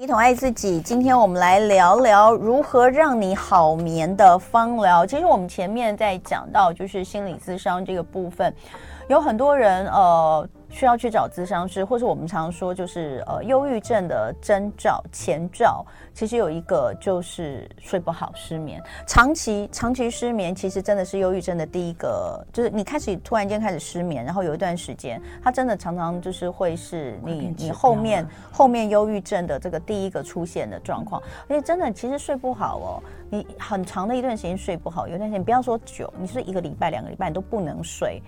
一同爱自己，今天我们来聊聊如何让你好眠的方疗。其实我们前面在讲到就是心理咨商这个部分，有很多人呃。需要去找咨商师，或是我们常说就是呃，忧郁症的征兆前兆，其实有一个就是睡不好、失眠，长期长期失眠，其实真的是忧郁症的第一个，就是你开始突然间开始失眠，然后有一段时间，它真的常常就是会是你你后面后面忧郁症的这个第一个出现的状况，而且真的其实睡不好哦，你很长的一段时间睡不好，有段时间不要说久，你是一个礼拜、两个礼拜你都不能睡。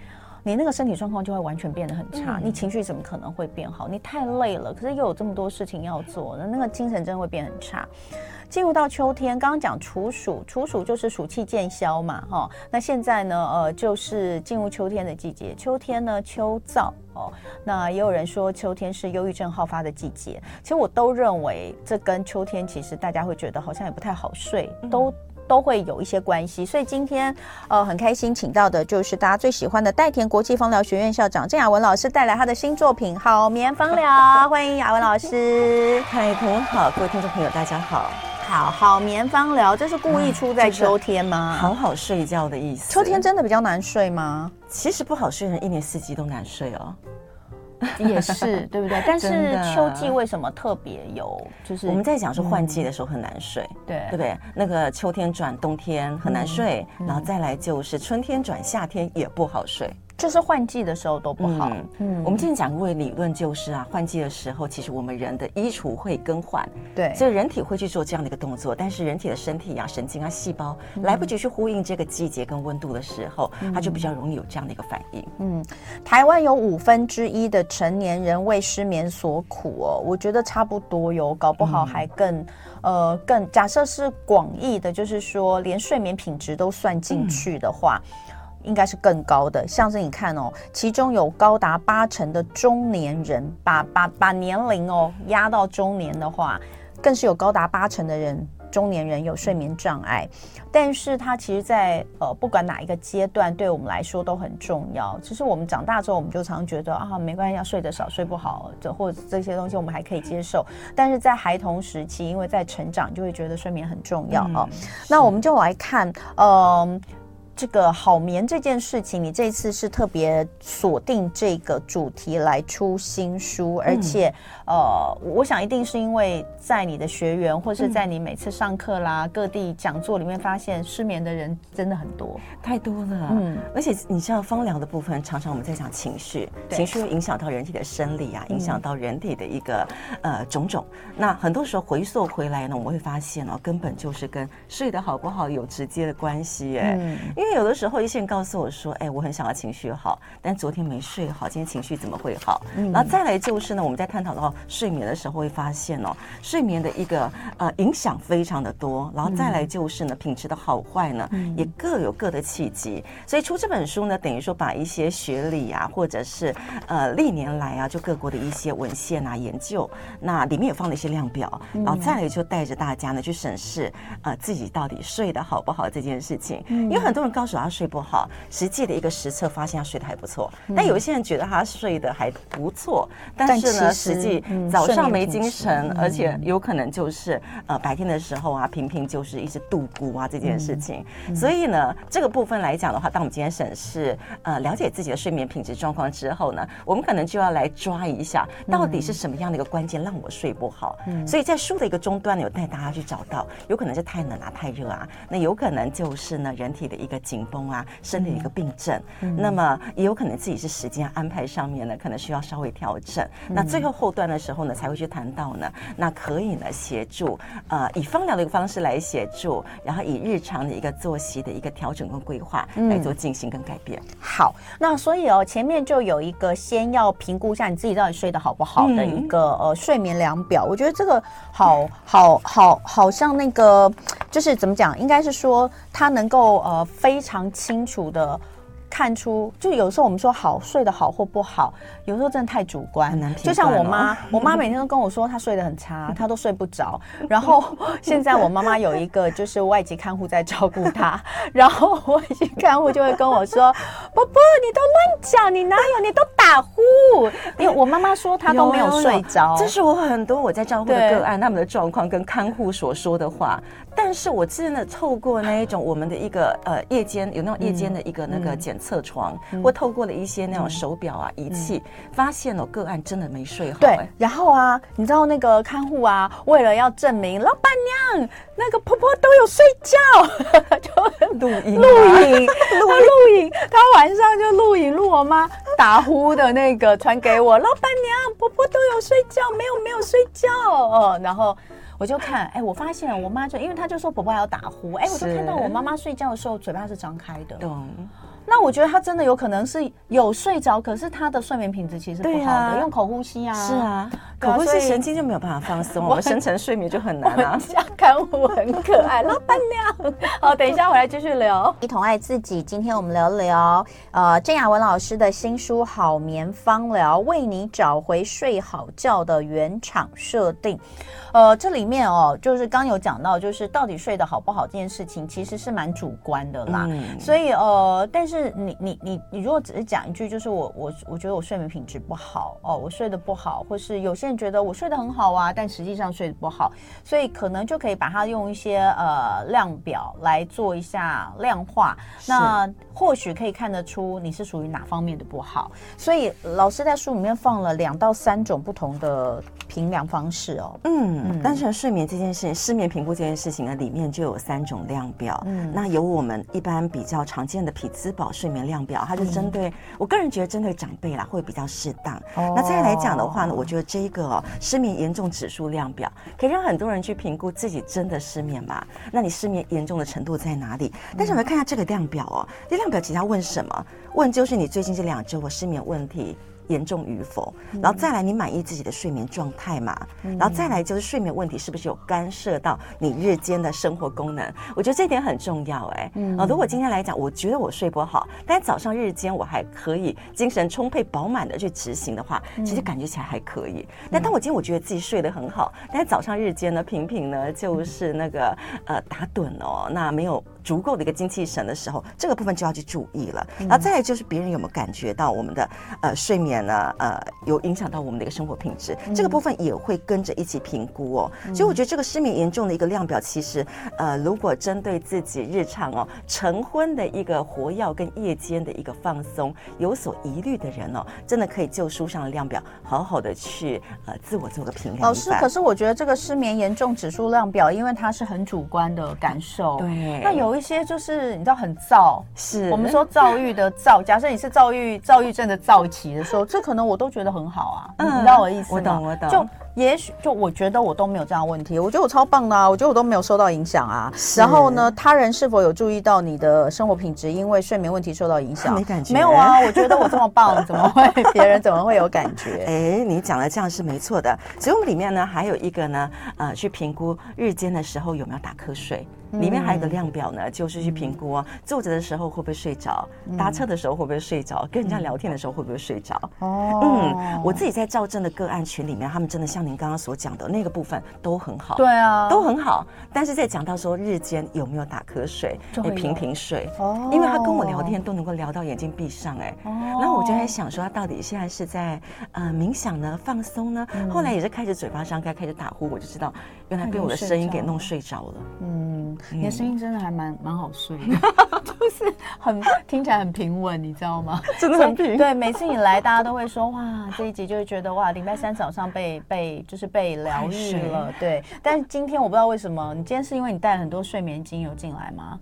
你那个身体状况就会完全变得很差，你情绪怎么可能会变好？你太累了，可是又有这么多事情要做，那那个精神真的会变很差。进入到秋天，刚刚讲处暑，处暑就是暑气渐消嘛，哈。那现在呢，呃，就是进入秋天的季节。秋天呢，秋燥哦。那也有人说秋天是忧郁症好发的季节，其实我都认为这跟秋天其实大家会觉得好像也不太好睡，都。都会有一些关系，所以今天呃很开心，请到的就是大家最喜欢的代田国际芳疗学院校长郑雅文老师带来他的新作品《好眠芳疗》，欢迎雅文老师。嗨，同学好，各位听众朋友大家好。好，好眠芳疗，这是故意出在秋天吗？好好睡觉的意思。秋天真的比较难睡吗？其实不好睡的人一年四季都难睡哦。也是对不对？但是秋季为什么特别有？就是我们在讲说换季的时候很难睡，对对不对？那个秋天转冬天很难睡，然后再来就是春天转夏天也不好睡。就是换季的时候都不好。嗯，嗯，我们今天讲过的理论就是啊，换季的时候，其实我们人的衣橱会更换，对，所以人体会去做这样的一个动作。但是人体的身体啊、神经啊、细胞来不及去呼应这个季节跟温度的时候，嗯，它就比较容易有这样的一个反应。嗯，台湾有五分之一的成年人为失眠所苦哦，我觉得差不多哟，搞不好还更、嗯、呃更。假设是广义的，就是说连睡眠品质都算进去的话。嗯应该是更高的，像是你看哦，其中有高达八成的中年人，把把把年龄哦压到中年的话，更是有高达八成的人，中年人有睡眠障碍。但是它其实在，在呃不管哪一个阶段，对我们来说都很重要。其实我们长大之后，我们就常觉得啊，没关系，要睡得少，睡不好，这或者这些东西我们还可以接受。但是在孩童时期，因为在成长，就会觉得睡眠很重要哦。嗯，那我们就来看，嗯、呃。这个好眠这件事情，你这次是特别锁定这个主题来出新书，而且，嗯、呃，我想一定是因为在你的学员，或是在你每次上课啦、嗯、各地讲座里面，发现失眠的人真的很多，太多了。嗯，而且你知道芳疗的部分，常常我们在讲情绪，情绪会影响到人体的生理啊，影响到人体的一个、嗯、呃种种。那很多时候回溯回来呢，我们会发现哦，根本就是跟睡得好不好有直接的关系哎。嗯。因为有的时候，一些人告诉我说：“哎，我很想要情绪好，但昨天没睡好，今天情绪怎么会好？”嗯、然后再来就是呢，我们在探讨到睡眠的时候，会发现哦，睡眠的一个呃影响非常的多。然后再来就是呢，品质的好坏呢，嗯、也各有各的契机。所以出这本书呢，等于说把一些学理啊，或者是呃历年来啊，就各国的一些文献啊研究，那里面也放了一些量表，然后再来就带着大家呢去审视呃自己到底睡得好不好这件事情。因为很多人告诉我他。睡不好，实际的一个实测发现他睡得还不错，嗯、但有一些人觉得他睡得还不错，但是呢，实际早上没精神，而且有可能就是呃白天的时候啊，频频就是一直度孤啊这件事情。嗯、所以呢，这个部分来讲的话，当我们今天审视呃了解自己的睡眠品质状况之后呢，我们可能就要来抓一下，到底是什么样的一个关键让我睡不好。嗯、所以在书的一个终端呢，有带大家去找到，有可能是太冷啊、太热啊，那有可能就是呢人体的一个紧绷。啊，身体的一个病症，嗯、那么也有可能自己是时间安排上面呢，可能需要稍微调整。嗯、那最后后段的时候呢，才会去谈到呢，那可以呢协助，呃，以芳疗的一个方式来协助，然后以日常的一个作息的一个调整跟规划来做进行跟改变。嗯、好，那所以哦，前面就有一个先要评估一下你自己到底睡得好不好的一个、嗯、呃睡眠量表。我觉得这个好好好，好像那个就是怎么讲，应该是说它能够呃非常。清楚的看出，就有时候我们说好睡得好或不好，有时候真的太主观。就像我妈，我妈每天都跟我说她睡得很差，她都睡不着。然后现在我妈妈有一个就是外籍看护在照顾她，然后外籍看护就会跟我说：“宝宝，你都乱讲，你哪有？你都打呼。因为我妈妈说她都没有睡着。这是我很多我在照顾的个案，他们的状况跟看护所说的话。但是我真的透过那一种我们的一个呃夜间有那种夜间的一个那个检测床，或透过了一些那种手表啊仪器，发现了个案真的没睡好。对，然后啊，你知道那个看护啊，为了要证明老板娘那个婆婆都有睡觉，就录音录影录录影，他晚上就录影录我妈打呼的那个传给我，老板娘婆婆都有睡觉，没有没有睡觉。哦，然后。我就看，哎，我发现我妈就，因为她就说婆婆还要打呼，哎，我就看到我妈妈睡觉的时候嘴巴是张开的。懂。那我觉得他真的有可能是有睡着，可是他的睡眠品质其实不好的，啊、用口呼吸啊。是啊，口呼吸神经就没有办法放松，我们深层睡眠就很难啊。家看我很可爱，老板娘。好，等一下回来继续聊，一同爱自己。今天我们聊聊呃郑雅文老师的新书《好眠芳疗》，为你找回睡好觉的原厂设定。呃，这里面哦，就是刚有讲到，就是到底睡得好不好这件事情，其实是蛮主观的啦。嗯、所以呃，但是你你你你如果只是讲一句，就是我我我觉得我睡眠品质不好哦，我睡得不好，或是有些人觉得我睡得很好啊，但实际上睡得不好，所以可能就可以把它用一些呃量表来做一下量化，那或许可以看得出你是属于哪方面的不好。所以老师在书里面放了两到三种不同的评量方式哦。嗯。嗯，单纯睡眠这件事情，失眠评估这件事情呢，里面就有三种量表。嗯，那有我们一般比较常见的匹兹堡睡眠量表，它就针对、嗯、我个人觉得针对长辈啦会比较适当。哦，那再来讲的话呢，我觉得这一个、哦、失眠严重指数量表可以让很多人去评估自己真的失眠吗？那你失眠严重的程度在哪里？但是我们看一下这个量表哦，这量表其实要问什么？问就是你最近这两周我失眠问题。严重与否，然后再来你满意自己的睡眠状态嘛？然后再来就是睡眠问题是不是有干涉到你日间的生活功能？我觉得这点很重要哎。啊，如果今天来讲，我觉得我睡不好，但早上日间我还可以精神充沛饱满的去执行的话，其实感觉起来还可以。但当我今天我觉得自己睡得很好，但是早上日间呢，频频呢就是那个呃打盹哦，那没有。足够的一个精气神的时候，这个部分就要去注意了。然后再来就是别人有没有感觉到我们的呃睡眠呢？呃，有影响到我们的一个生活品质，这个部分也会跟着一起评估哦。所以我觉得这个失眠严重的一个量表，其实呃，如果针对自己日常哦晨昏的一个活药跟夜间的一个放松有所疑虑的人哦，真的可以就书上的量表好好的去呃自我做个评量。老师，可是我觉得这个失眠严重指数量表，因为它是很主观的感受，对，那有。有一些就是你知道很躁，是我们说躁郁的躁。假设你是躁郁躁郁症的躁期的时候，这可能我都觉得很好啊。嗯，你知道我的意思吗？我懂，我懂。就也许就我觉得我都没有这样的问题，我觉得我超棒的啊，我觉得我都没有受到影响啊。然后呢，他人是否有注意到你的生活品质因为睡眠问题受到影响？没感觉，没有啊。我觉得我这么棒，怎么会别人怎么会有感觉？哎，你讲的这样是没错的。所以我们里面呢还有一个呢，呃，去评估日间的时候有没有打瞌睡。里面还有个量表呢，就是去评估啊，坐着的时候会不会睡着，搭车的时候会不会睡着，跟人家聊天的时候会不会睡着。哦，嗯，我自己在赵正的个案群里面，他们真的像您刚刚所讲的那个部分都很好。对啊，都很好。但是在讲到说日间有没有打瞌睡，哎，频频睡。哦，因为他跟我聊天都能够聊到眼睛闭上，哎。哦。然后我就在想说，他到底现在是在呃冥想呢，放松呢？后来也是开始嘴巴张开，开始打呼，我就知道原来被我的声音给弄睡着了。嗯。你的声音真的还蛮蛮好睡的，就是很听起来很平稳，你知道吗？真的很平。对，每次你来，大家都会说哇，这一集就会觉得哇，礼拜三早上被被就是被疗愈了。对，但是今天我不知道为什么，你今天是因为你带了很多睡眠精油进来吗？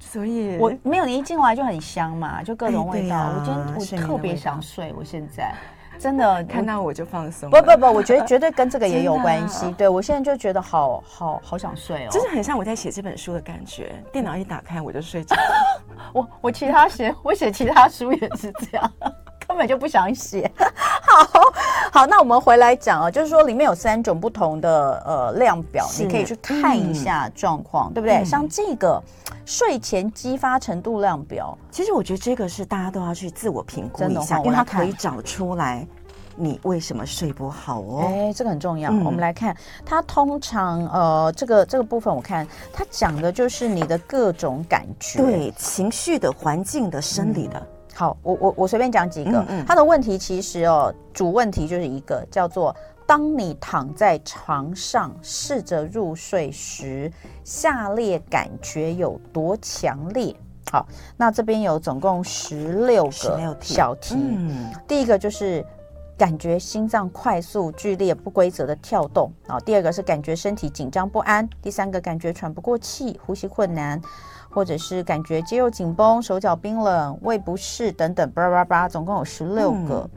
所以我没有，你一进来就很香嘛，就各种味道。哎啊、我今天我特别想睡，我现在。真的看到我就放松，不不不，我觉得绝对跟这个也有关系。对，我现在就觉得好好好想睡哦，就是很像我在写这本书的感觉。电脑一打开我就睡着。我我其他写我写其他书也是这样，根本就不想写。好好，那我们回来讲啊，就是说里面有三种不同的呃量表，你可以去看一下状况，对不对？像这个睡前激发程度量表，其实我觉得这个是大家都要去自我评估一下，因为它可以找出来。你为什么睡不好哦？哎，这个很重要。嗯、我们来看，它通常呃，这个这个部分，我看它讲的就是你的各种感觉，对情绪的、环境的、生理的。嗯好，我我我随便讲几个，嗯嗯，他的问题其实哦，主问题就是一个叫做：当你躺在床上试着入睡时，下列感觉有多强烈？好，那这边有总共十六个小题。嗯，第一个就是感觉心脏快速、剧烈、不规则的跳动啊。第二个是感觉身体紧张不安。第三个感觉喘不过气、呼吸困难，或者是感觉肌肉紧绷、手脚冰冷、胃不适等等。叭叭叭，总共有十六个。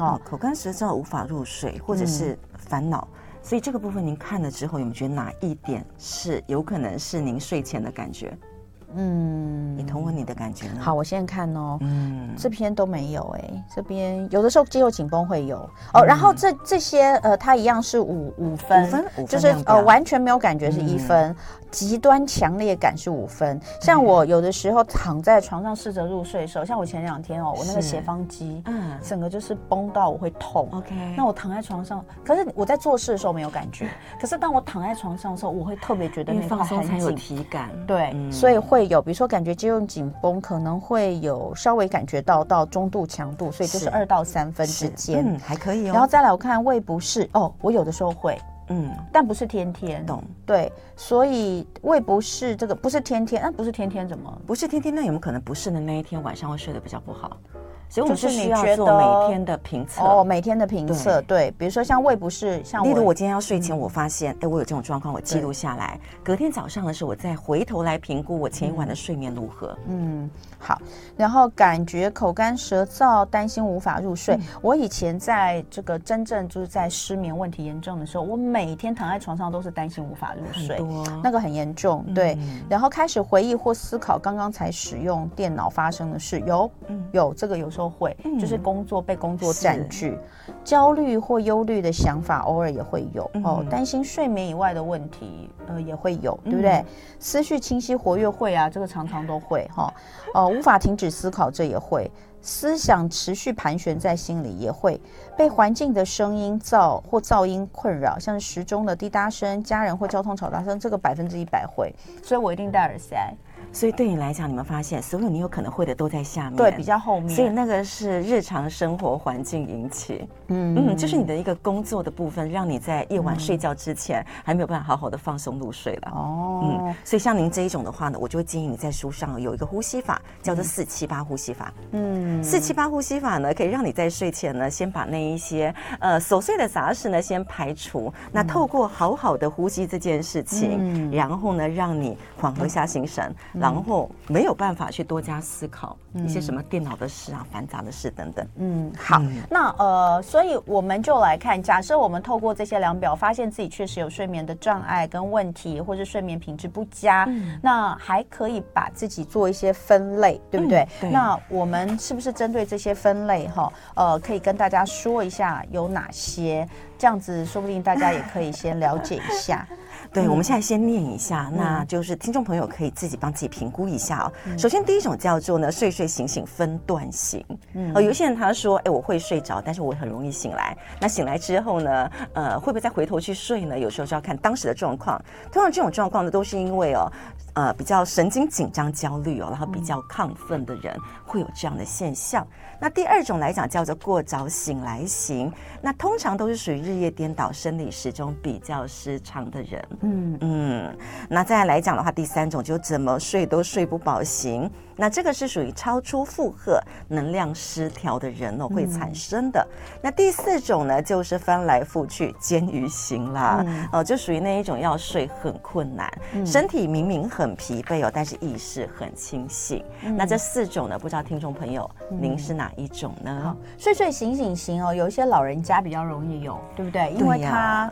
哦、嗯，口干舌燥、无法入睡，或者是烦恼。嗯、所以这个部分您看了之后，有没有觉得哪一点是有可能是您睡前的感觉？嗯，你同问你的感觉呢？好，我现在看哦，嗯，这边都没有哎、欸，这边有的时候肌肉紧绷会有哦，然后这这些呃，它一样是五五分，五分，五分就是呃完全没有感觉是一分。嗯极端强烈感是五分，像我有的时候躺在床上试着入睡的时候，像我前两天哦，我那个斜方肌，嗯，整个就是绷到我会痛。OK，那我躺在床上，可是我在做事的时候没有感觉，可是当我躺在床上的时候，我会特别觉得那块很紧，有体感。对，所以会有，比如说感觉肌肉紧绷，可能会有稍微感觉到到中度强度，所以就是二到三分之间，嗯，还可以哦。然后再来我看胃不适哦，我有的时候会。嗯，但不是天天，懂？对，所以胃不适这个不是天天，那不是天天怎么？不是天天，那有没有可能不适的那一天晚上会睡得比较不好？所以我们是需要做每天的评测哦，每天的评测对，对，比如说像胃不适，像例如我今天要睡前，我发现哎、嗯，我有这种状况，我记录下来，隔天早上的时候，我再回头来评估我前一晚的睡眠如何。嗯，好，然后感觉口干舌燥，担心无法入睡。嗯、我以前在这个真正就是在失眠问题严重的时候，我每天躺在床上都是担心无法入睡，多那个很严重。对、嗯，然后开始回忆或思考刚刚才使用电脑发生的事，有，嗯、有这个有时候。都会，就是工作被工作占据，焦虑或忧虑的想法偶尔也会有哦，担心睡眠以外的问题，呃，也会有，对不对？思绪清晰活跃会啊，这个常常都会哈，哦，无法停止思考，这也会，思想持续盘旋在心里也会，被环境的声音噪或噪音困扰，像是时钟的滴答声、家人或交通吵杂声，这个百分之一百会，所以我一定戴耳塞。所以对你来讲，你们发现所有你有可能会的都在下面，对，比较后面。所以那个是日常生活环境引起，嗯嗯，就是你的一个工作的部分，让你在夜晚睡觉之前还没有办法好好的放松入睡了。哦，嗯，所以像您这一种的话呢，我就会建议你在书上有一个呼吸法，叫做四七八呼吸法。嗯，四七八呼吸法呢，可以让你在睡前呢，先把那一些呃琐碎的杂事呢先排除。那透过好好的呼吸这件事情，然后呢，让你缓和一下心神。然后没有办法去多加思考一些什么电脑的事啊、繁杂的事等等。嗯，好，嗯、那呃，所以我们就来看，假设我们透过这些量表，发现自己确实有睡眠的障碍跟问题，或是睡眠品质不佳，嗯、那还可以把自己做一些分类，对不对？嗯、对。那我们是不是针对这些分类哈，呃，可以跟大家说一下有哪些？这样子说不定大家也可以先了解一下。对，我们现在先念一下，嗯、那就是听众朋友可以自己帮自己评估一下哦。嗯、首先，第一种叫做呢，睡睡醒醒分段型。嗯，呃，有些人他说，哎，我会睡着，但是我很容易醒来。那醒来之后呢，呃，会不会再回头去睡呢？有时候就要看当时的状况。通常这种状况呢，都是因为哦。呃，比较神经紧张、焦虑哦，然后比较亢奋的人会有这样的现象。那第二种来讲叫做过早醒来型，那通常都是属于日夜颠倒、生理时钟比较失常的人。嗯嗯，那再来讲的话，第三种就怎么睡都睡不饱型。那这个是属于超出负荷、能量失调的人哦，会产生的。嗯、那第四种呢，就是翻来覆去煎鱼型啦，嗯、哦，就属于那一种要睡很困难，嗯、身体明明很疲惫哦，但是意识很清醒。嗯、那这四种呢，不知道听众朋友、嗯、您是哪一种呢？睡睡醒醒型哦，有一些老人家比较容易有，对不对？因为他。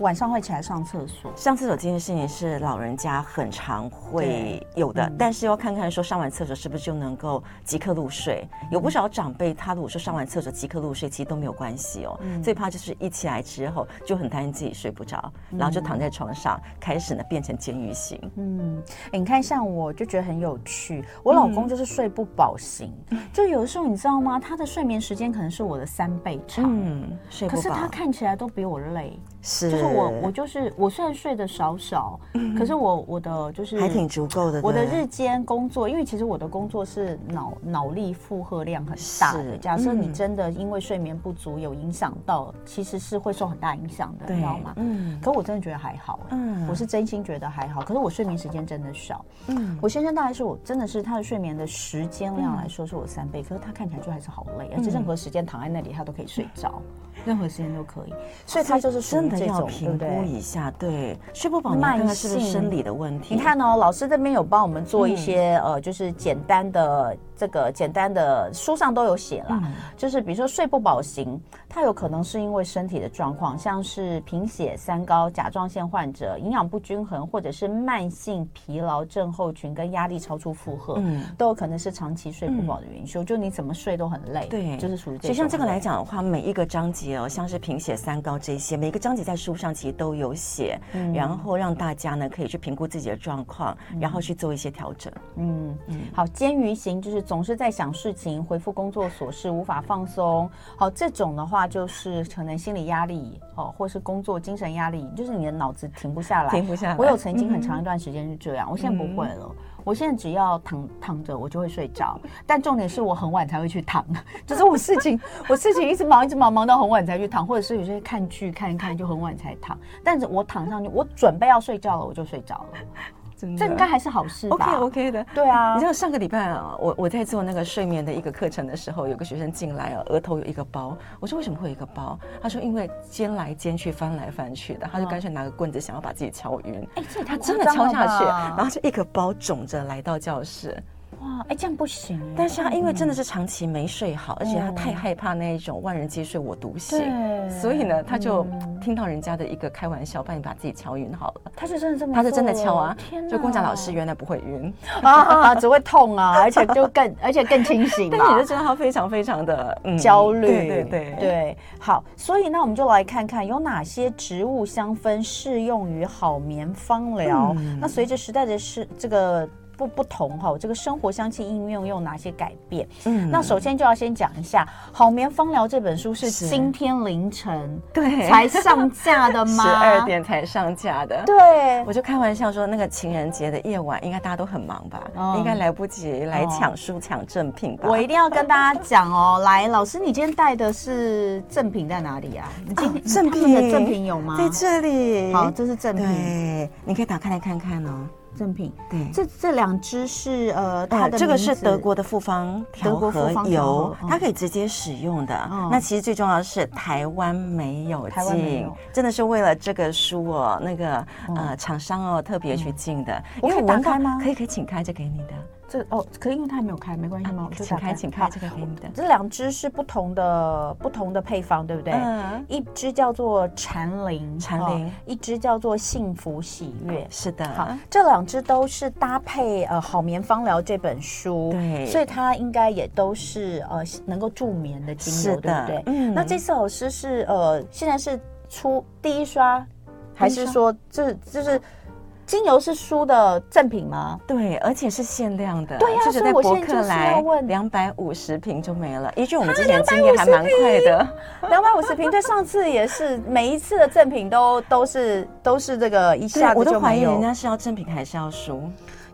晚上会起来上厕所，上厕所这件事情是老人家很常会有的，嗯、但是要看看说上完厕所是不是就能够即刻入睡。嗯、有不少长辈他如果说上完厕所即刻入睡，其实都没有关系哦。嗯、最怕就是一起来之后就很担心自己睡不着，嗯、然后就躺在床上开始呢变成监狱型。嗯，你看像我就觉得很有趣，我老公就是睡不饱型，嗯、就有的时候你知道吗？他的睡眠时间可能是我的三倍长，嗯，睡不饱，可是他看起来都比我累，是。就是我我就是我虽然睡得少少，嗯、可是我我的就是还挺足够的。我的日间工作，因为其实我的工作是脑脑力负荷量很大的。假设你真的因为睡眠不足有影响到，其实是会受很大影响的，你知道吗？嗯。可我真的觉得还好，嗯，我是真心觉得还好。可是我睡眠时间真的少，嗯，我先生大概是我真的是他的睡眠的时间量来说是我三倍，可是他看起来就还是好累，而且任何时间躺在那里他都可以睡着。任何时间都可以，所以他就是真的要评估一下，对，睡不饱，慢性是不是生理的问题？你看哦，老师这边有帮我们做一些呃，就是简单的这个简单的书上都有写了，就是比如说睡不饱型，它有可能是因为身体的状况，像是贫血、三高、甲状腺患者、营养不均衡，或者是慢性疲劳症候群跟压力超出负荷，嗯，都有可能是长期睡不饱的元凶。就你怎么睡都很累，对，就是属于这。其实像这个来讲的话，每一个章节。像是贫血、三高这些，每个章节在书上其实都有写，嗯、然后让大家呢可以去评估自己的状况，嗯、然后去做一些调整。嗯嗯，好，煎鱼型就是总是在想事情，回复工作琐事，无法放松。好，这种的话就是可能心理压力哦，或是工作精神压力，就是你的脑子停不下来，停不下来。我有曾经很长一段时间是这样，嗯、我现在不会了。我现在只要躺躺着，我就会睡着。但重点是我很晚才会去躺，就是我事情我事情一直忙一直忙，忙到很晚才去躺，或者是有些看剧看一看就很晚才躺。但是我躺上去，我准备要睡觉了，我就睡着了。这应该还是好事吧？OK OK 的，对啊。你知道上个礼拜啊，我我在做那个睡眠的一个课程的时候，有个学生进来啊，额头有一个包。我说为什么会有一个包？他说因为煎来煎去，翻来翻去的，他就干脆拿个棍子想要把自己敲晕。哎，这他真的敲下去，然后就一个包肿着来到教室。哇，哎，这样不行。但是他因为真的是长期没睡好，而且他太害怕那一种万人皆睡我独醒，所以呢，他就听到人家的一个开玩笑，帮你把自己敲晕好了。他是真的这么，他是真的敲啊！就跟我讲老师原来不会晕啊，只会痛啊，而且就更而且更清醒。但你就知道他非常非常的焦虑。对对对对，好，所以那我们就来看看有哪些植物香氛适用于好眠芳疗。那随着时代的是这个。不不同哈，这个生活香气应用有哪些改变？嗯，那首先就要先讲一下《好眠芳疗》这本书是今天凌晨对才上架的吗？十二点才上架的。对，我就开玩笑说，那个情人节的夜晚，应该大家都很忙吧？嗯、应该来不及来抢书抢赠品吧？我一定要跟大家讲哦，来，老师，你今天带的是赠品在哪里啊？你今天赠品的赠品有吗？在这里。好，这是赠品，对，你可以打开来看看哦。赠品，对，这这两支是呃，它的这个是德国的复方调和油，它可以直接使用的。那其实最重要的是台湾没有进，真的是为了这个书哦，那个呃厂商哦特别去进的。我可以打开吗？可以，可以，请开，这给你的。这哦，可以，因为它还没有开，没关系吗？我就请开，请开，这个给你的。这两支是不同的不同的配方，对不对？嗯。一支叫做蝉灵，蝉灵；一支叫做幸福喜悦。是的。好，这两支都是搭配呃《好眠方疗》这本书，对，所以它应该也都是呃能够助眠的精油，对不对？嗯。那这次老师是呃现在是出第一刷，还是说这就是？精油是书的赠品吗？对，而且是限量的。对呀，就是在博客来两百五十瓶就没了。依据我们之前经验还蛮快的，两百五十瓶。对，上次也是，每一次的赠品都都是都是这个一下子就没有。我都怀疑人家是要赠品还是要书。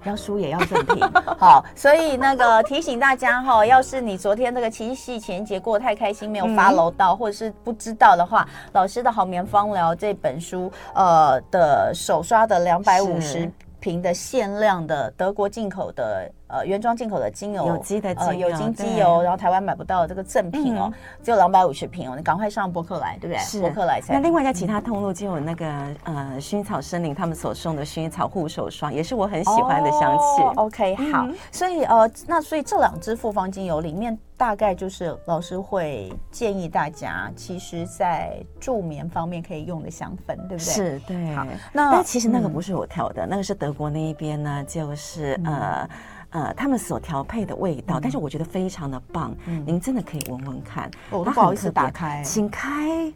要书也要正品，好，所以那个提醒大家哈，要是你昨天那个七夕情人节过得太开心，没有 follow 到，或者是不知道的话，老师的好眠方疗这本书，呃的手刷的两百五十瓶的限量的德国进口的。呃，原装进口的精油，有机的精油，有机机油，然后台湾买不到的这个赠品哦，只有两百五十瓶哦，你赶快上博客来，对不对？是博客来才。那另外在其他通路就有那个呃薰衣草森林他们所送的薰衣草护手霜，也是我很喜欢的香气。OK，好，所以呃，那所以这两支复方精油里面，大概就是老师会建议大家，其实在助眠方面可以用的香氛，对不对？是，对。好，那但其实那个不是我挑的，那个是德国那一边呢，就是呃。呃，他们所调配的味道，但是我觉得非常的棒。您真的可以闻闻看。我都不好意思打开，请开。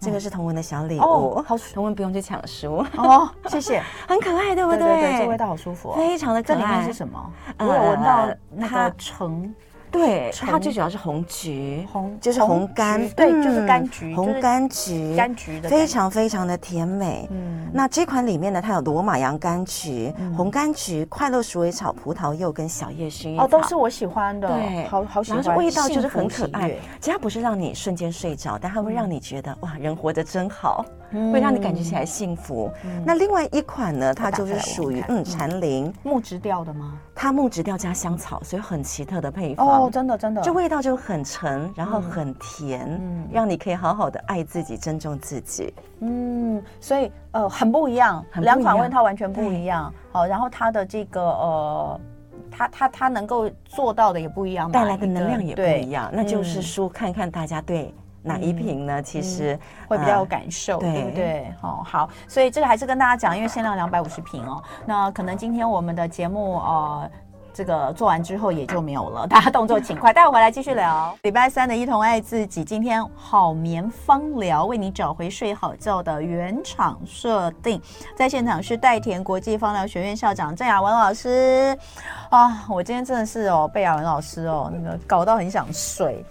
这个是同文的小礼物，好，童文不用去抢书哦，谢谢，很可爱，对不对？对对，这味道好舒服，非常的可爱。这里面是什么？我有闻到那个橙。对，它最主要是红橘，红就是红柑，对，就是柑橘，红柑橘，柑橘的非常非常的甜美。嗯，那这款里面呢，它有罗马洋甘橘、红柑橘、快乐鼠尾草、葡萄柚跟小叶薰衣草，哦，都是我喜欢的，对，好好喜欢，然后味道就是很可爱。其实它不是让你瞬间睡着，但它会让你觉得哇，人活着真好。会让你感觉起来幸福。那另外一款呢，它就是属于嗯蝉灵木质调的吗？它木质调加香草，所以很奇特的配方哦，真的真的，这味道就很沉，然后很甜，嗯，让你可以好好的爱自己，尊重自己。嗯，所以呃很不一样，两款味道完全不一样。好，然后它的这个呃，它它它能够做到的也不一样，带来的能量也不一样。那就是说，看看大家对。哪一瓶呢？其实会比较有感受，对不对？哦，好，所以这个还是跟大家讲，因为限量两百五十瓶哦。那可能今天我们的节目呃，这个做完之后也就没有了，大家动作请快，待会回来继续聊。礼拜三的一同爱自己，今天好眠芳疗为你找回睡好觉的原厂设定，在现场是代田国际芳疗学院校长郑雅文老师啊，我今天真的是哦，被雅文老师哦那个搞到很想睡。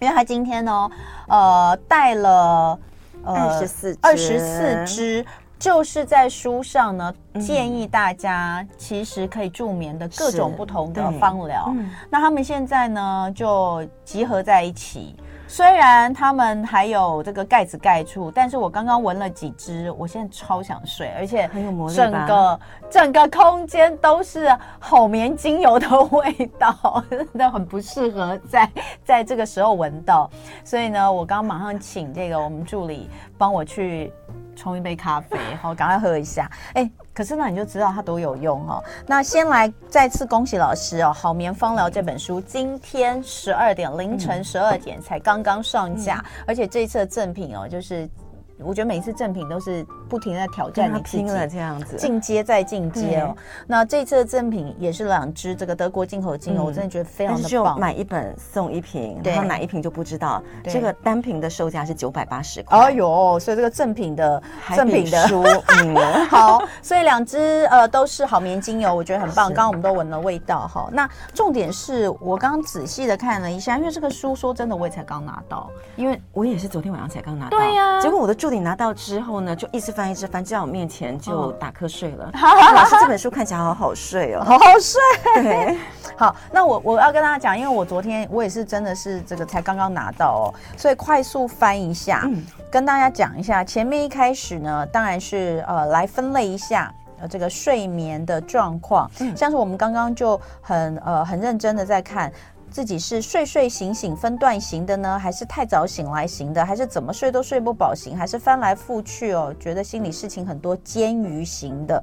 因为他今天呢，呃，带了二十四二十四支，就是在书上呢，建议大家其实可以助眠的各种不同的方疗。嗯、那他们现在呢，就集合在一起。虽然他们还有这个盖子盖住，但是我刚刚闻了几支，我现在超想睡，而且很有魔力，整个整个空间都是好棉精油的味道，真的很不适合在在这个时候闻到。所以呢，我刚刚马上请这个我们助理帮我去冲一杯咖啡，好，赶快喝一下。哎。可是那，你就知道它多有用哦。那先来再次恭喜老师哦，《好眠芳疗》这本书今天十二点凌晨十二点才刚刚上架，嗯、而且这一次的赠品哦，就是。我觉得每一次赠品都是不停在挑战你拼了这样子，进阶再进阶哦。那这次的赠品也是两支这个德国进口精油，我真的觉得非常的棒。就买一本送一瓶，然后买一瓶就不知道。这个单瓶的售价是九百八十块。哎呦，所以这个赠品的赠品的书，嗯，好，所以两支呃都是好棉精油，我觉得很棒。刚刚我们都闻了味道哈。那重点是我刚刚仔细的看了一下，因为这个书说真的我也才刚拿到，因为我也是昨天晚上才刚拿到。对呀，结果我的助。你拿到之后呢，就一直翻一直翻，就在我面前就打瞌睡了。老师这本书看起来好好睡哦，好好睡。对，好，那我我要跟大家讲，因为我昨天我也是真的是这个才刚刚拿到哦，所以快速翻一下，嗯、跟大家讲一下。前面一开始呢，当然是呃来分类一下呃这个睡眠的状况，嗯、像是我们刚刚就很呃很认真的在看。自己是睡睡醒醒分段型的呢，还是太早醒来型的，还是怎么睡都睡不饱型，还是翻来覆去哦，觉得心里事情很多煎鱼型的。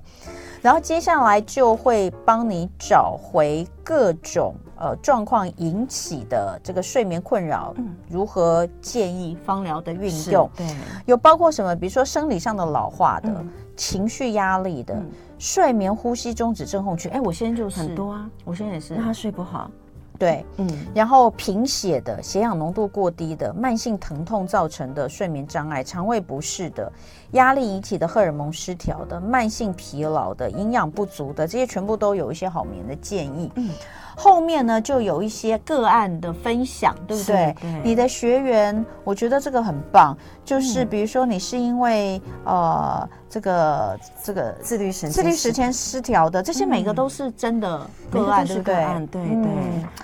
然后接下来就会帮你找回各种呃状况引起的这个睡眠困扰，嗯，如何建议方疗的运用？对，有包括什么？比如说生理上的老化的，嗯、情绪压力的，嗯、睡眠呼吸中止症候群。哎，我现在就是很多啊，我现在也是，那他睡不好。对，嗯，然后贫血的、血氧浓度过低的、慢性疼痛造成的睡眠障碍、肠胃不适的、压力引起的荷尔蒙失调的、慢性疲劳的、营养不足的，这些全部都有一些好眠的建议。嗯。后面呢，就有一些个案的分享，对不对？对，你的学员，我觉得这个很棒，就是比如说你是因为、嗯、呃这个这个自律神经自律神经失调的，这些每个都是真的个案，对不对？对对。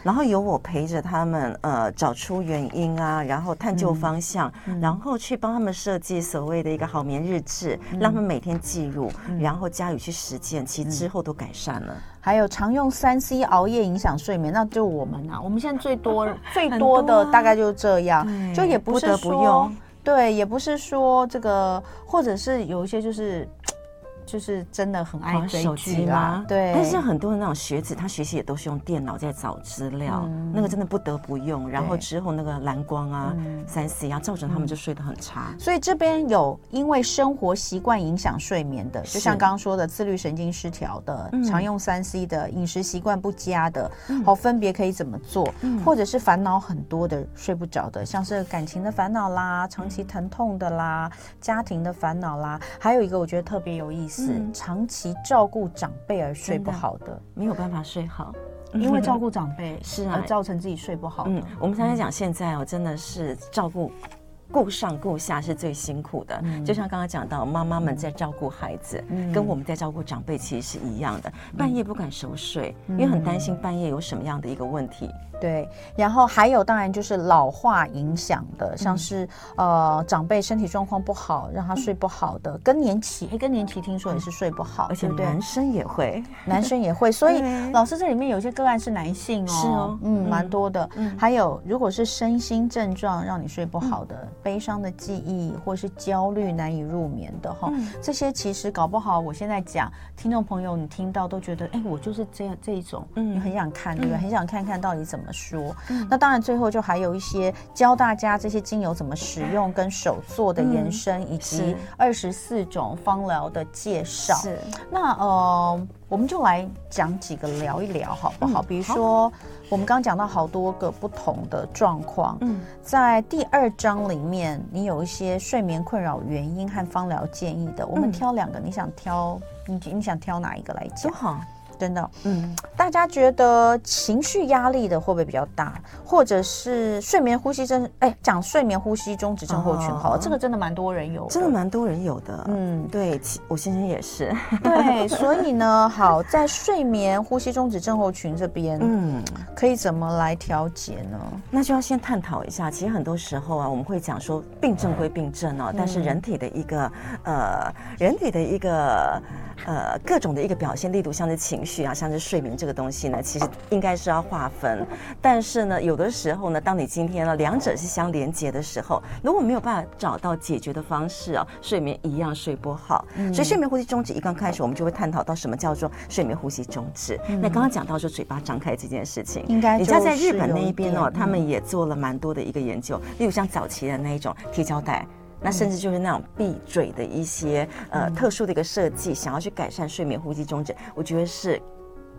然后由我陪着他们呃找出原因啊，然后探究方向，嗯、然后去帮他们设计所谓的一个好眠日志，嗯、让他们每天记录，嗯、然后加以去实践，其实之后都改善了。还有常用三 C 熬夜影响睡眠，那就我们啊，我们现在最多 最多的大概就是这样，就也不是说，对，也不是说这个，或者是有一些就是。就是真的很爱追剧啦，对。但是很多的那种学子，他学习也都是用电脑在找资料，那个真的不得不用。然后之后那个蓝光啊、三 C 啊，造成他们就睡得很差。所以这边有因为生活习惯影响睡眠的，就像刚刚说的自律神经失调的，常用三 C 的，饮食习惯不佳的，好，分别可以怎么做？或者是烦恼很多的睡不着的，像是感情的烦恼啦、长期疼痛的啦、家庭的烦恼啦，还有一个我觉得特别有意思。是长期照顾长辈而睡不好的，没有办法睡好。因为照顾长辈 是啊，造成自己睡不好。嗯，我们常常讲现在哦，真的是照顾。顾上顾下是最辛苦的，嗯、就像刚刚讲到，妈妈们在照顾孩子，嗯、跟我们在照顾长辈其实是一样的。嗯、半夜不敢熟睡，嗯、因为很担心半夜有什么样的一个问题。对，然后还有当然就是老化影响的，像是、嗯、呃长辈身体状况不好，让他睡不好的，更年期，哎，更年期听说也是睡不好，而且男生也会，男生也会，所以老师这里面有些个案是男性哦，是哦，嗯，蛮多的。嗯，还有如果是身心症状让你睡不好的，悲伤的记忆或是焦虑难以入眠的哈，这些其实搞不好，我现在讲，听众朋友你听到都觉得，哎，我就是这样这一种，嗯，你很想看对不对？很想看看到底怎么。说，那当然最后就还有一些教大家这些精油怎么使用跟手做的延伸，以及二十四种芳疗的介绍。是，那呃，我们就来讲几个聊一聊好不好？比如说我们刚刚讲到好多个不同的状况，嗯，在第二章里面，你有一些睡眠困扰原因和方疗建议的，我们挑两个，你想挑你你想挑哪一个来讲？好。真的，嗯，大家觉得情绪压力的会不会比较大，或者是睡眠呼吸症？哎，讲睡眠呼吸中止症候群，好，这个真的蛮多人有，真的蛮多人有的，嗯，对，我先生也是，对，所以呢，好，在睡眠呼吸中止症候群这边，嗯，可以怎么来调节呢？那就要先探讨一下。其实很多时候啊，我们会讲说病症归病症哦，但是人体的一个呃，人体的一个呃各种的一个表现，例如像是情。情绪啊，像是睡眠这个东西呢，其实应该是要划分。但是呢，有的时候呢，当你今天呢两者是相连接的时候，如果没有办法找到解决的方式啊，睡眠一样睡不好。嗯、所以睡眠呼吸终止一刚开始，我们就会探讨到什么叫做睡眠呼吸终止。嗯、那刚刚讲到说嘴巴张开这件事情，应该你知道在日本那一边哦，他们也做了蛮多的一个研究，例如像早期的那一种贴胶带。那甚至就是那种闭嘴的一些呃特殊的一个设计，想要去改善睡眠呼吸中止，我觉得是。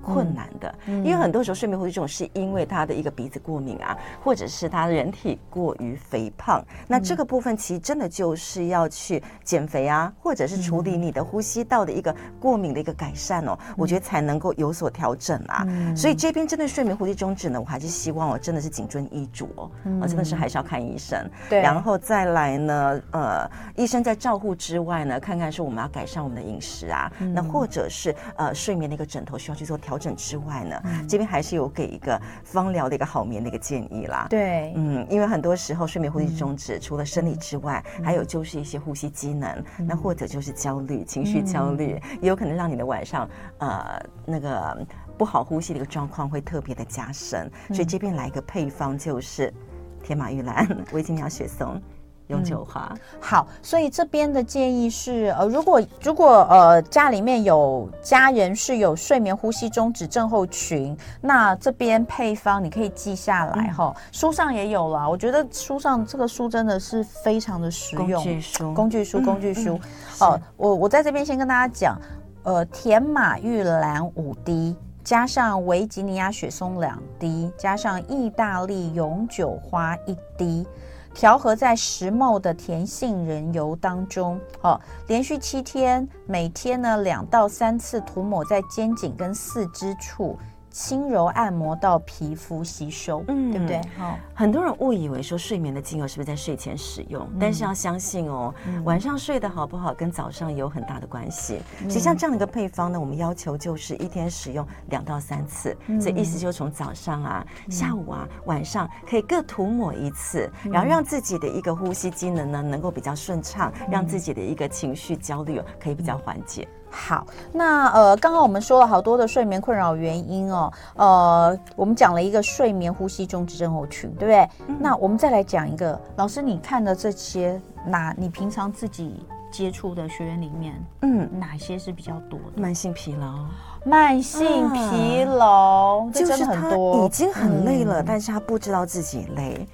困难的，因为很多时候睡眠呼吸这种是因为他的一个鼻子过敏啊，或者是他人体过于肥胖。那这个部分其实真的就是要去减肥啊，或者是处理你的呼吸道的一个过敏的一个改善哦，我觉得才能够有所调整啊。所以这边针对睡眠呼吸中止呢，我还是希望我真的是谨遵医嘱哦，我真的是还是要看医生。对，然后再来呢，呃，医生在照护之外呢，看看是我们要改善我们的饮食啊，那或者是呃睡眠的一个枕头需要去做调。调整之外呢，嗯、这边还是有给一个芳疗的一个好眠的一个建议啦。对，嗯，因为很多时候睡眠呼吸终止，嗯、除了生理之外，嗯、还有就是一些呼吸机能，嗯、那或者就是焦虑、情绪焦虑，嗯、也有可能让你的晚上呃那个不好呼吸的一个状况会特别的加深。嗯、所以这边来一个配方就是天马玉兰、维吉尼亚雪松。永久花、嗯、好，所以这边的建议是，呃，如果如果呃家里面有家人是有睡眠呼吸中止症候群，那这边配方你可以记下来哈，嗯、书上也有了。我觉得书上这个书真的是非常的实用，工具书，工具书，工具书。哦，我我在这边先跟大家讲，呃，甜马玉兰五滴，加上维吉尼亚雪松两滴，加上意大利永久花一滴。调和在石磨的甜杏仁油当中，哦，连续七天，每天呢两到三次涂抹在肩颈跟四肢处。轻柔按摩到皮肤吸收，嗯，对不对？好，很多人误以为说睡眠的精油是不是在睡前使用？但是要相信哦，晚上睡得好不好跟早上有很大的关系。其实像这样的一个配方呢，我们要求就是一天使用两到三次，所以意思就是从早上啊、下午啊、晚上可以各涂抹一次，然后让自己的一个呼吸机能呢能够比较顺畅，让自己的一个情绪焦虑可以比较缓解。好，那呃，刚刚我们说了好多的睡眠困扰原因哦，呃，我们讲了一个睡眠呼吸中止症候群，对不对？嗯、那我们再来讲一个，老师你看的这些，哪你平常自己接触的学员里面，嗯，哪些是比较多的？慢性疲劳，慢性疲劳，这真的很多，已经很累了，嗯、但是他不知道自己累。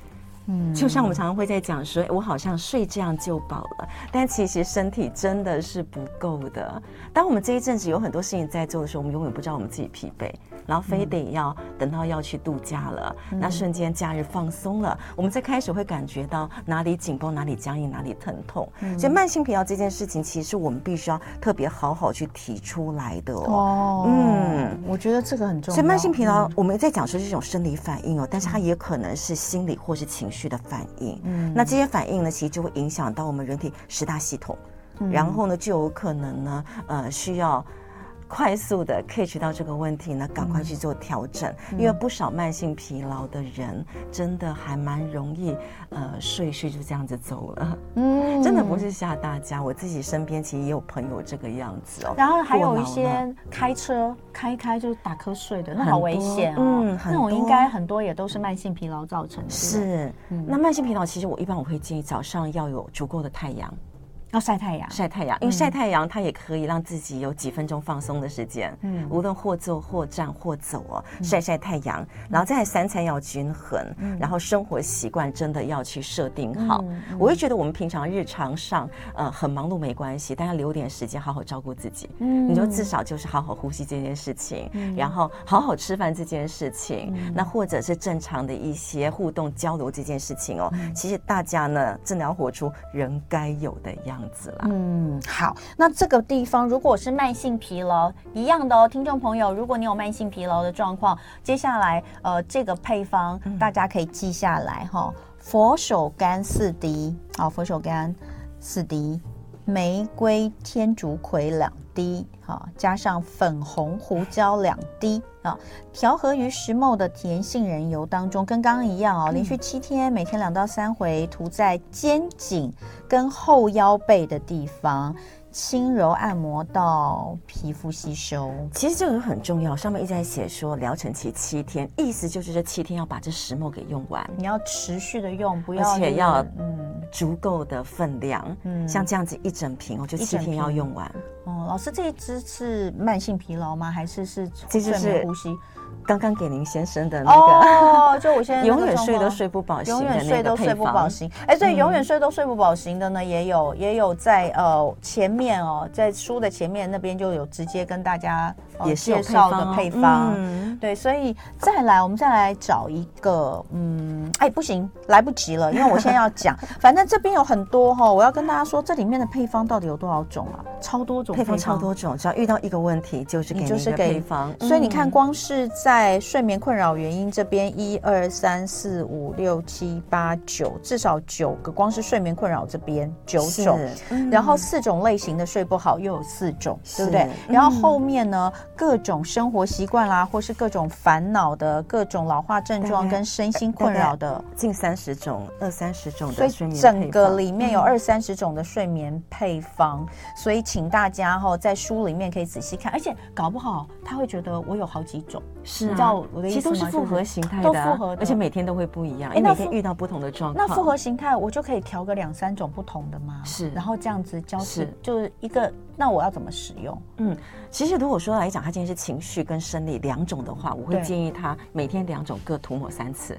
就像我们常常会在讲说，我好像睡这样就饱了，但其实身体真的是不够的。当我们这一阵子有很多事情在做的时候，我们永远不知道我们自己疲惫。然后非得要等到要去度假了，嗯、那瞬间假日放松了，我们再开始会感觉到哪里紧绷，哪里僵硬，哪里疼痛。嗯、所以慢性疲劳这件事情，其实我们必须要特别好好去提出来的哦。哦嗯，我觉得这个很重要。所以慢性疲劳，我们在讲说是一种生理反应哦，但是它也可能是心理或是情绪的反应。嗯，那这些反应呢，其实就会影响到我们人体十大系统。然后呢，就有可能呢，呃，需要快速的 catch 到这个问题呢，赶快去做调整。嗯、因为不少慢性疲劳的人，真的还蛮容易，呃，睡睡就这样子走了。嗯，真的不是吓大家，我自己身边其实也有朋友这个样子哦。然后还有一些开车开开就打瞌睡的，那好危险哦。嗯，那种应该很多也都是慢性疲劳造成的。是，嗯、那慢性疲劳其实我一般我会建议早上要有足够的太阳。要晒太阳，晒太阳，因为晒太阳它也可以让自己有几分钟放松的时间。嗯，无论或坐或站或走哦，晒晒太阳，然后再三餐要均衡，然后生活习惯真的要去设定好。我会觉得我们平常日常上呃很忙碌没关系，但要留点时间好好照顾自己。嗯，你就至少就是好好呼吸这件事情，然后好好吃饭这件事情，那或者是正常的一些互动交流这件事情哦。其实大家呢真的要活出人该有的样子啦。嗯，好，那这个地方如果是慢性疲劳一样的哦，听众朋友，如果你有慢性疲劳的状况，接下来呃这个配方大家可以记下来哈、哦，佛手柑四滴，好，佛手柑四滴，玫瑰天竺葵两滴，好，加上粉红胡椒两滴。啊，调和于十 ml 的甜杏仁油当中，跟刚刚一样哦，连续七天，每天两到三回，涂在肩颈跟后腰背的地方，轻柔按摩到皮肤吸收。其实这个很重要，上面一直在写说疗程期七天，意思就是这七天要把这石墨给用完。你要持续的用，不要而且要嗯足够的分量，嗯，像这样子一整瓶我，就七天要用完。哦，老师，这一支是慢性疲劳吗？还是是睡眠呼吸？刚刚给您先生的那个哦，就我现在 永远睡都睡不饱，永远睡都睡不饱型。哎，对，永远睡都睡不饱型的呢，也有也有在呃前面哦，在书的前面那边就有直接跟大家也介绍的配方。对，所以再来我们再来找一个，嗯，哎，不行，来不及了，因为我现在要讲，反正这边有很多哈，我要跟大家说，这里面的配方到底有多少种啊？超多种配方，超多种，只要遇到一个问题就是给你配方。所以你看，光是在在睡眠困扰原因这边，一二三四五六七八九，至少九个，光是睡眠困扰这边九种，嗯、然后四种类型的睡不好又有四种，是对不对？嗯、然后后面呢，各种生活习惯啦，或是各种烦恼的各种老化症状跟身心困扰的，近三十种，二三十种的睡眠整个里面有二三十种的睡眠配方，嗯、所以请大家哈在书里面可以仔细看，而且搞不好他会觉得我有好几种。是啊，其实都是复合形态的，都复合的，而且每天都会不一样，因为每天遇到不同的状况。那复合形态我就可以调个两三种不同的吗？是，然后这样子交替，就是一个。那我要怎么使用？嗯，其实如果说来讲，他今天是情绪跟生理两种的话，我会建议他每天两种各涂抹三次。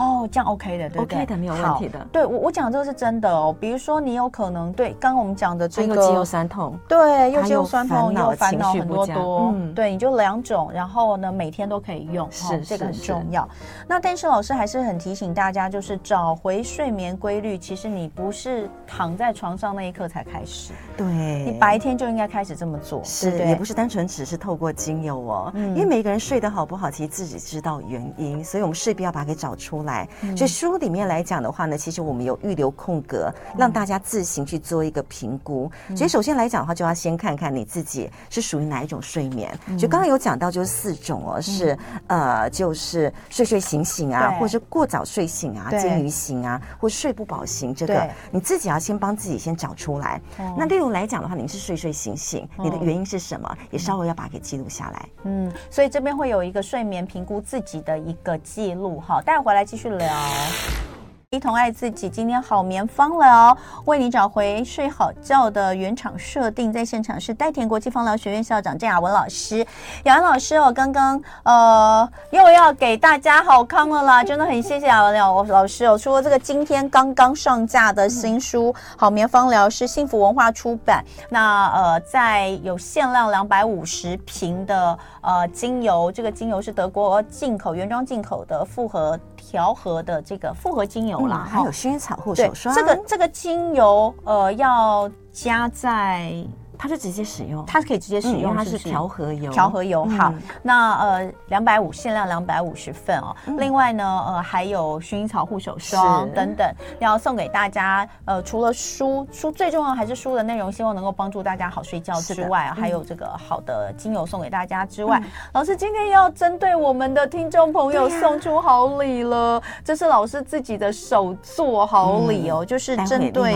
哦，这样 OK 的，对不对？OK 的，没有问题的。对我，我讲这个是真的哦。比如说，你有可能对刚刚我们讲的这个肌肉酸痛，对，又肌肉酸痛，又烦恼很多多。嗯，对，你就两种，然后呢，每天都可以用，是这个很重要。那但是老师还是很提醒大家，就是找回睡眠规律。其实你不是躺在床上那一刻才开始，对，你白天就应该开始这么做。是，也不是单纯只是透过精油哦，因为每个人睡得好不好，其实自己知道原因，所以我们势必要把它给找出来。所以书里面来讲的话呢，其实我们有预留空格，让大家自行去做一个评估。所以首先来讲的话，就要先看看你自己是属于哪一种睡眠。就刚刚有讲到，就是四种哦，是呃，就是睡睡醒醒啊，或者是过早睡醒啊，金鱼型啊，或睡不饱型，这个你自己要先帮自己先找出来。那例如来讲的话，你是睡睡醒醒，你的原因是什么？也稍微要把它给记录下来。嗯，所以这边会有一个睡眠评估自己的一个记录哈，待会回来继续聊。一同爱自己。今天好眠芳疗为你找回睡好觉的原厂设定，在现场是代田国际芳疗学院校长郑雅文老师。雅文老师哦，刚刚呃又要给大家好康了啦，真的很谢谢雅文老老师哦。除了这个今天刚刚上架的新书《好眠芳疗》是幸福文化出版，那呃在有限量两百五十瓶的呃精油，这个精油是德国进口原装进口的复合调和的这个复合精油还有薰衣草护手霜。这个这个精油呃要加在。它是直接使用，它是可以直接使用，嗯、它是调和油，调和油。好，嗯、那呃，两百五限量两百五十份哦。嗯、另外呢，呃，还有薰衣草护手霜等等，要送给大家。呃，除了书，书最重要还是书的内容，希望能够帮助大家好睡觉之外，还有这个好的精油送给大家之外，嗯、老师今天要针对我们的听众朋友送出好礼了。啊、这是老师自己的手作好礼哦，嗯、就是针对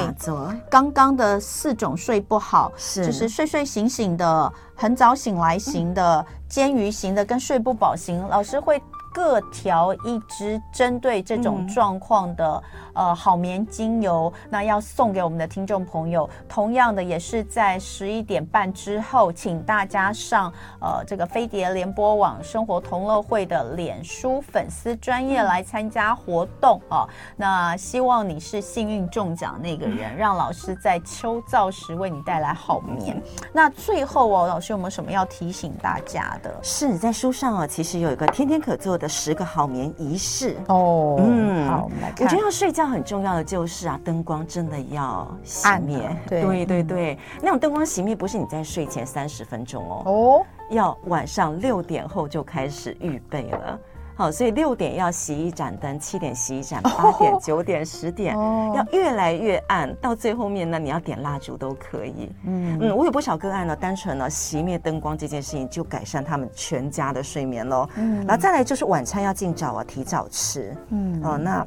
刚刚的四种睡不好是。是睡睡醒醒的，很早醒来型的，煎鱼型的，跟睡不饱型，老师会。各调一支针对这种状况的、嗯、呃好眠精油，那要送给我们的听众朋友。同样的，也是在十一点半之后，请大家上呃这个飞碟联播网生活同乐会的脸书粉丝专业来参加活动啊、哦。那希望你是幸运中奖那个人，让老师在秋燥时为你带来好眠。那最后哦，老师有没有什么要提醒大家的？是在书上哦，其实有一个天天可做的。十个好眠仪式哦，嗯，好，我们来看。我觉得要睡觉很重要的就是啊，灯光真的要熄灭。对对对对，那种灯光熄灭不是你在睡前三十分钟哦，哦，要晚上六点后就开始预备了。好，所以六点要熄一盏灯，七点熄一盏，八点、九点、十点，要越来越暗，到最后面呢，你要点蜡烛都可以。嗯嗯，我有不少个案呢，单纯呢熄灭灯光这件事情就改善他们全家的睡眠喽。嗯，然后再来就是晚餐要尽早啊，提早吃。嗯，哦，那。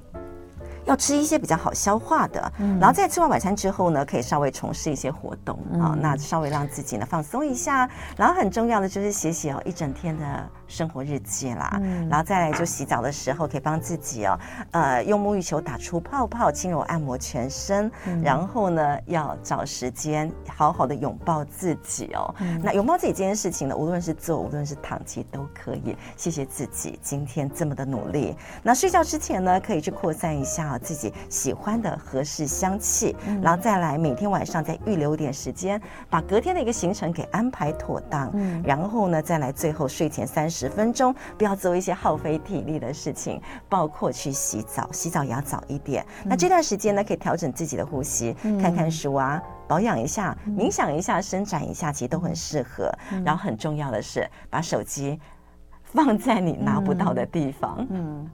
要吃一些比较好消化的，嗯、然后在吃完晚餐之后呢，可以稍微从事一些活动啊、嗯哦，那稍微让自己呢放松一下。然后很重要的就是写写哦一整天的生活日记啦，嗯、然后再来就洗澡的时候可以帮自己哦，呃用沐浴球打出泡泡，轻柔按摩全身。嗯、然后呢，要找时间好好的拥抱自己哦。嗯、那拥抱自己这件事情呢，无论是坐，无论是躺，其实都可以。谢谢自己今天这么的努力。那睡觉之前呢，可以去扩散一下。自己喜欢的合适香气，嗯、然后再来每天晚上再预留点时间，把隔天的一个行程给安排妥当。嗯，然后呢，再来最后睡前三十分钟，不要做一些耗费体力的事情，包括去洗澡，洗澡也要早一点。嗯、那这段时间呢，可以调整自己的呼吸，嗯、看看书啊，保养一下，冥想一下，伸展一下，其实都很适合。嗯、然后很重要的是，把手机放在你拿不到的地方。嗯。嗯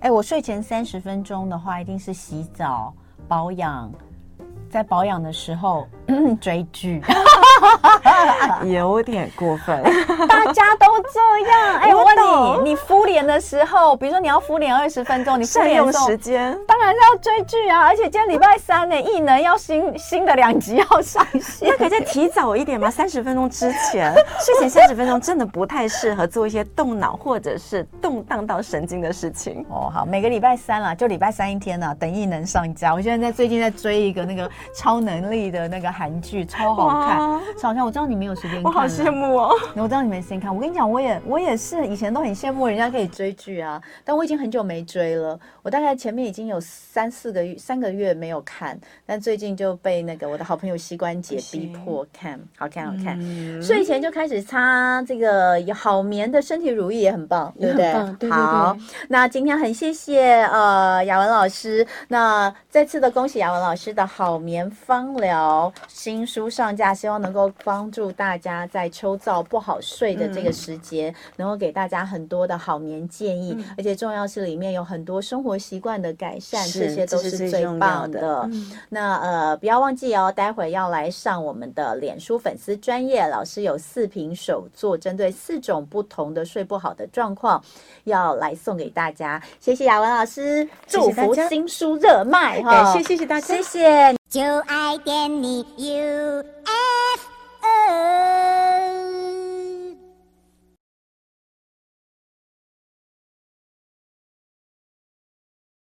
哎，我睡前三十分钟的话，一定是洗澡、保养，在保养的时候 追剧。有点过分，大家都这样。哎，我问你，你敷脸的时候，比如说你要敷脸二十分钟，你敷脸用时间，当然是要追剧啊。而且今天礼拜三呢，异能要新新的两集要上线，那可以再提早一点吗？三十分钟之前，睡前三十分钟真的不太适合做一些动脑或者是动荡到神经的事情。哦，好，每个礼拜三啦，就礼拜三一天呢，等异能上架。我现在在最近在追一个那个超能力的那个韩剧，超好看。好像我知道你没有时间看，我好羡慕哦。我知道你没时间看，我跟你讲，我也我也是以前都很羡慕人家可以追剧啊，但我已经很久没追了。我大概前面已经有三四个月、三个月没有看，但最近就被那个我的好朋友膝关节逼迫看，好看好看。嗯、睡前就开始擦这个好眠的身体乳液也很棒，对不对？对对对好，那今天很谢谢呃雅文老师，那再次的恭喜雅文老师的好眠芳疗新书上架，希望能够帮助大家在秋燥不好睡的这个时节，嗯、能够给大家很多的好眠建议，嗯、而且重要是里面有很多生活习惯的改善，这些都是最棒的。那呃，不要忘记哦，待会要来上我们的脸书粉丝专业，老师有四瓶手作，针对四种不同的睡不好的状况，要来送给大家。谢谢雅文老师，祝福新书热卖哈！谢谢谢谢大家，谢谢。就爱点你 UFO